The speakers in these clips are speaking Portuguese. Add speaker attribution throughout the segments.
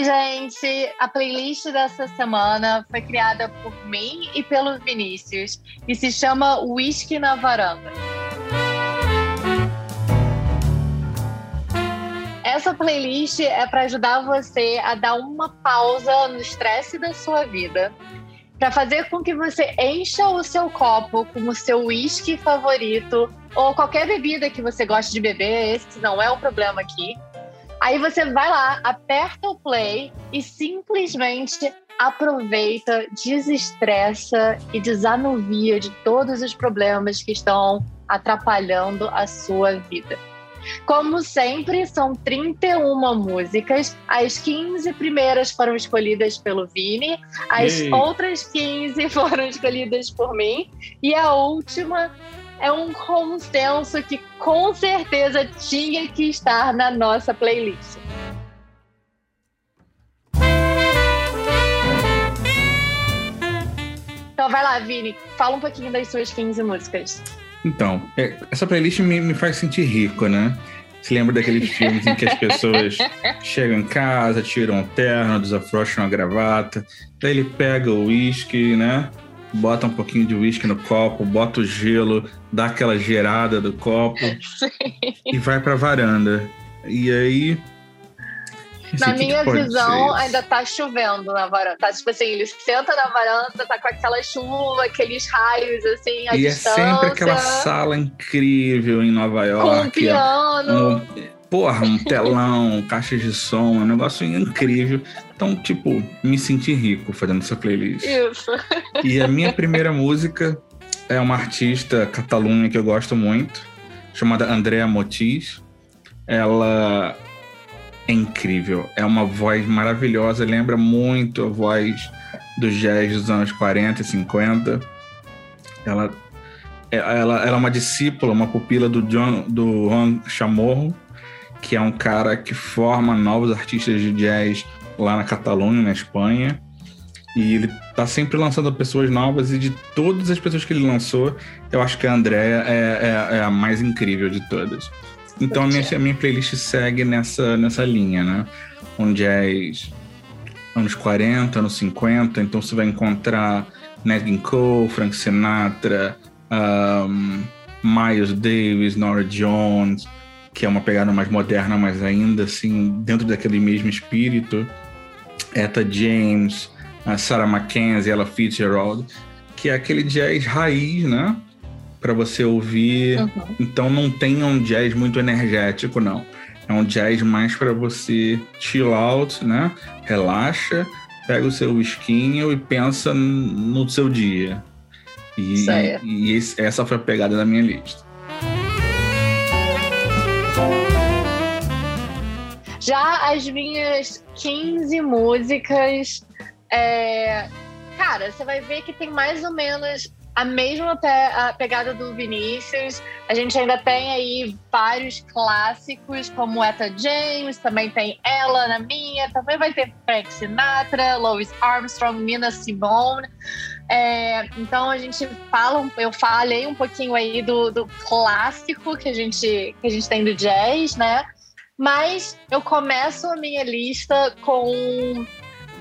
Speaker 1: Oi, gente! A playlist dessa semana foi criada por mim e pelo Vinícius e se chama Whisky na Varanda. Essa playlist é para ajudar você a dar uma pausa no estresse da sua vida, para fazer com que você encha o seu copo com o seu whisky favorito ou qualquer bebida que você goste de beber, esse não é o problema aqui. Aí você vai lá, aperta o play e simplesmente aproveita, desestressa e desanuvia de todos os problemas que estão atrapalhando a sua vida. Como sempre, são 31 músicas. As 15 primeiras foram escolhidas pelo Vini, as Ei. outras 15 foram escolhidas por mim, e a última é um consenso que com certeza tinha que estar na nossa playlist. Então vai lá, Vini, fala um pouquinho das suas 15 músicas.
Speaker 2: Então, é, essa playlist me, me faz sentir rico, né? Se lembra daqueles filmes em que as pessoas chegam em casa, tiram o terno, desafrouxam a gravata, daí ele pega o uísque, né? Bota um pouquinho de uísque no copo, bota o gelo, dá aquela gerada do copo Sim. e vai pra varanda. E aí
Speaker 1: na minha visão, ainda tá chovendo na varanda. Tá, tipo assim, ele senta na varanda, tá com aquela chuva, aqueles raios, assim, à
Speaker 2: E
Speaker 1: distância.
Speaker 2: é sempre aquela sala incrível em Nova York.
Speaker 1: Com um piano.
Speaker 2: Um, porra, um telão, caixas de som, um negócio incrível. Então, tipo, me senti rico fazendo essa playlist.
Speaker 1: Isso.
Speaker 2: E a minha primeira música é uma artista catalunha que eu gosto muito, chamada Andrea Motis. Ela é incrível. É uma voz maravilhosa, lembra muito a voz do jazz dos anos 40 e 50. Ela, ela, ela é uma discípula, uma pupila do, John, do Juan Chamorro, que é um cara que forma novos artistas de jazz lá na Catalunha, na Espanha. E ele tá sempre lançando pessoas novas, e de todas as pessoas que ele lançou, eu acho que a Andrea é, é, é a mais incrível de todas. Então a minha, a minha playlist segue nessa, nessa linha, né? Um jazz anos 40, anos 50, então você vai encontrar Nat King Cole, Frank Sinatra, um, Miles Davis, Nora Jones, que é uma pegada mais moderna, mas ainda assim dentro daquele mesmo espírito. Etta James, Sarah Mackenzie, Ella Fitzgerald, que é aquele jazz raiz, né? para você ouvir. Uhum. Então não tem um jazz muito energético, não. É um jazz mais para você chill out, né? Relaxa, pega o seu esquinho e pensa no seu dia. E, e esse, essa foi a pegada da minha lista.
Speaker 1: Já as minhas 15 músicas, é... cara, você vai ver que tem mais ou menos a mesma pe a pegada do Vinícius. A gente ainda tem aí vários clássicos, como Etta James, também tem ela na minha, também vai ter Frank Sinatra, Louis Armstrong, Nina Simone. É, então a gente fala, eu falei um pouquinho aí do, do clássico que a gente que a gente tem do jazz, né? Mas eu começo a minha lista com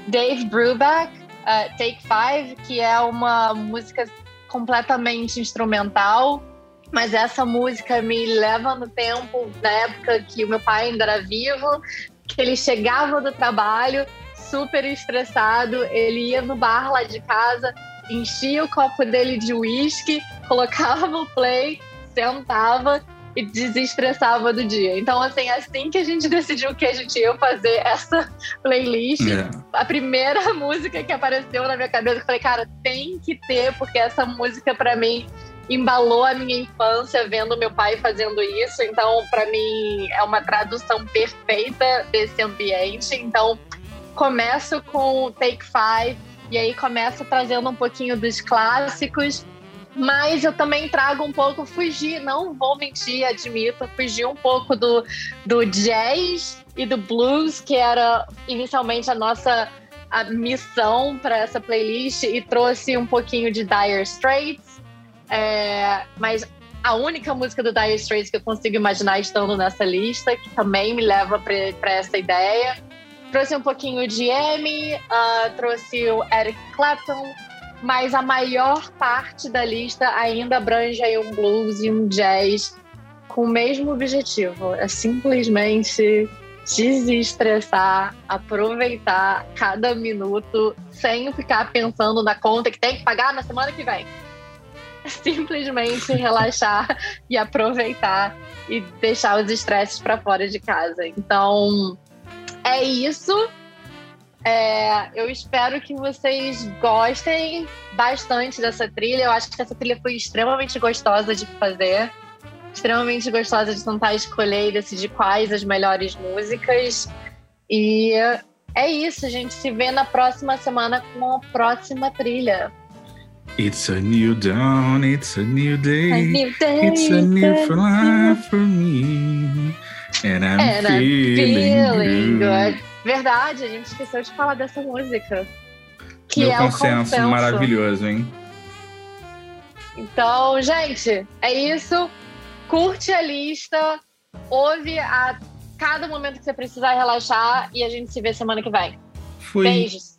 Speaker 1: Dave Brubeck, uh, Take Five, que é uma música completamente instrumental, mas essa música me leva no tempo da época que o meu pai ainda era vivo, que ele chegava do trabalho super estressado, ele ia no bar lá de casa, enchia o copo dele de uísque, colocava o play, sentava e desestressava do dia. Então, assim, assim que a gente decidiu que a gente ia fazer essa playlist. É. A primeira música que apareceu na minha cabeça, eu falei, cara, tem que ter, porque essa música, para mim, embalou a minha infância vendo meu pai fazendo isso. Então, para mim, é uma tradução perfeita desse ambiente. Então, começo com Take Five, e aí começo trazendo um pouquinho dos clássicos mas eu também trago um pouco, fugir, não vou mentir, admito, fugir um pouco do, do jazz e do blues, que era inicialmente a nossa a missão para essa playlist, e trouxe um pouquinho de Dire Straits. É, mas a única música do Dire Straits que eu consigo imaginar estando nessa lista, que também me leva para essa ideia. trouxe um pouquinho de Amy, uh, trouxe o Eric Clapton, mas a maior parte da lista ainda abrange aí um blues e um jazz com o mesmo objetivo. É simplesmente desestressar, aproveitar cada minuto sem ficar pensando na conta que tem que pagar na semana que vem. Simplesmente relaxar e aproveitar e deixar os estresses para fora de casa. Então, é isso. É, eu espero que vocês gostem bastante dessa trilha. Eu acho que essa trilha foi extremamente gostosa de fazer extremamente gostosa de tentar escolher e decidir quais as melhores músicas. E é isso, a gente se vê na próxima semana com a próxima trilha.
Speaker 2: It's a new dawn, it's a new day, a new day it's a new life for me. And I'm, And feeling, I'm feeling good. good.
Speaker 1: Verdade, a gente esqueceu de falar dessa música. Que
Speaker 2: Meu
Speaker 1: é
Speaker 2: consenso, consenso maravilhoso, hein?
Speaker 1: Então, gente, é isso curte a lista, ouve a cada momento que você precisar relaxar e a gente se vê semana que vem.
Speaker 2: Fui.
Speaker 1: Beijos.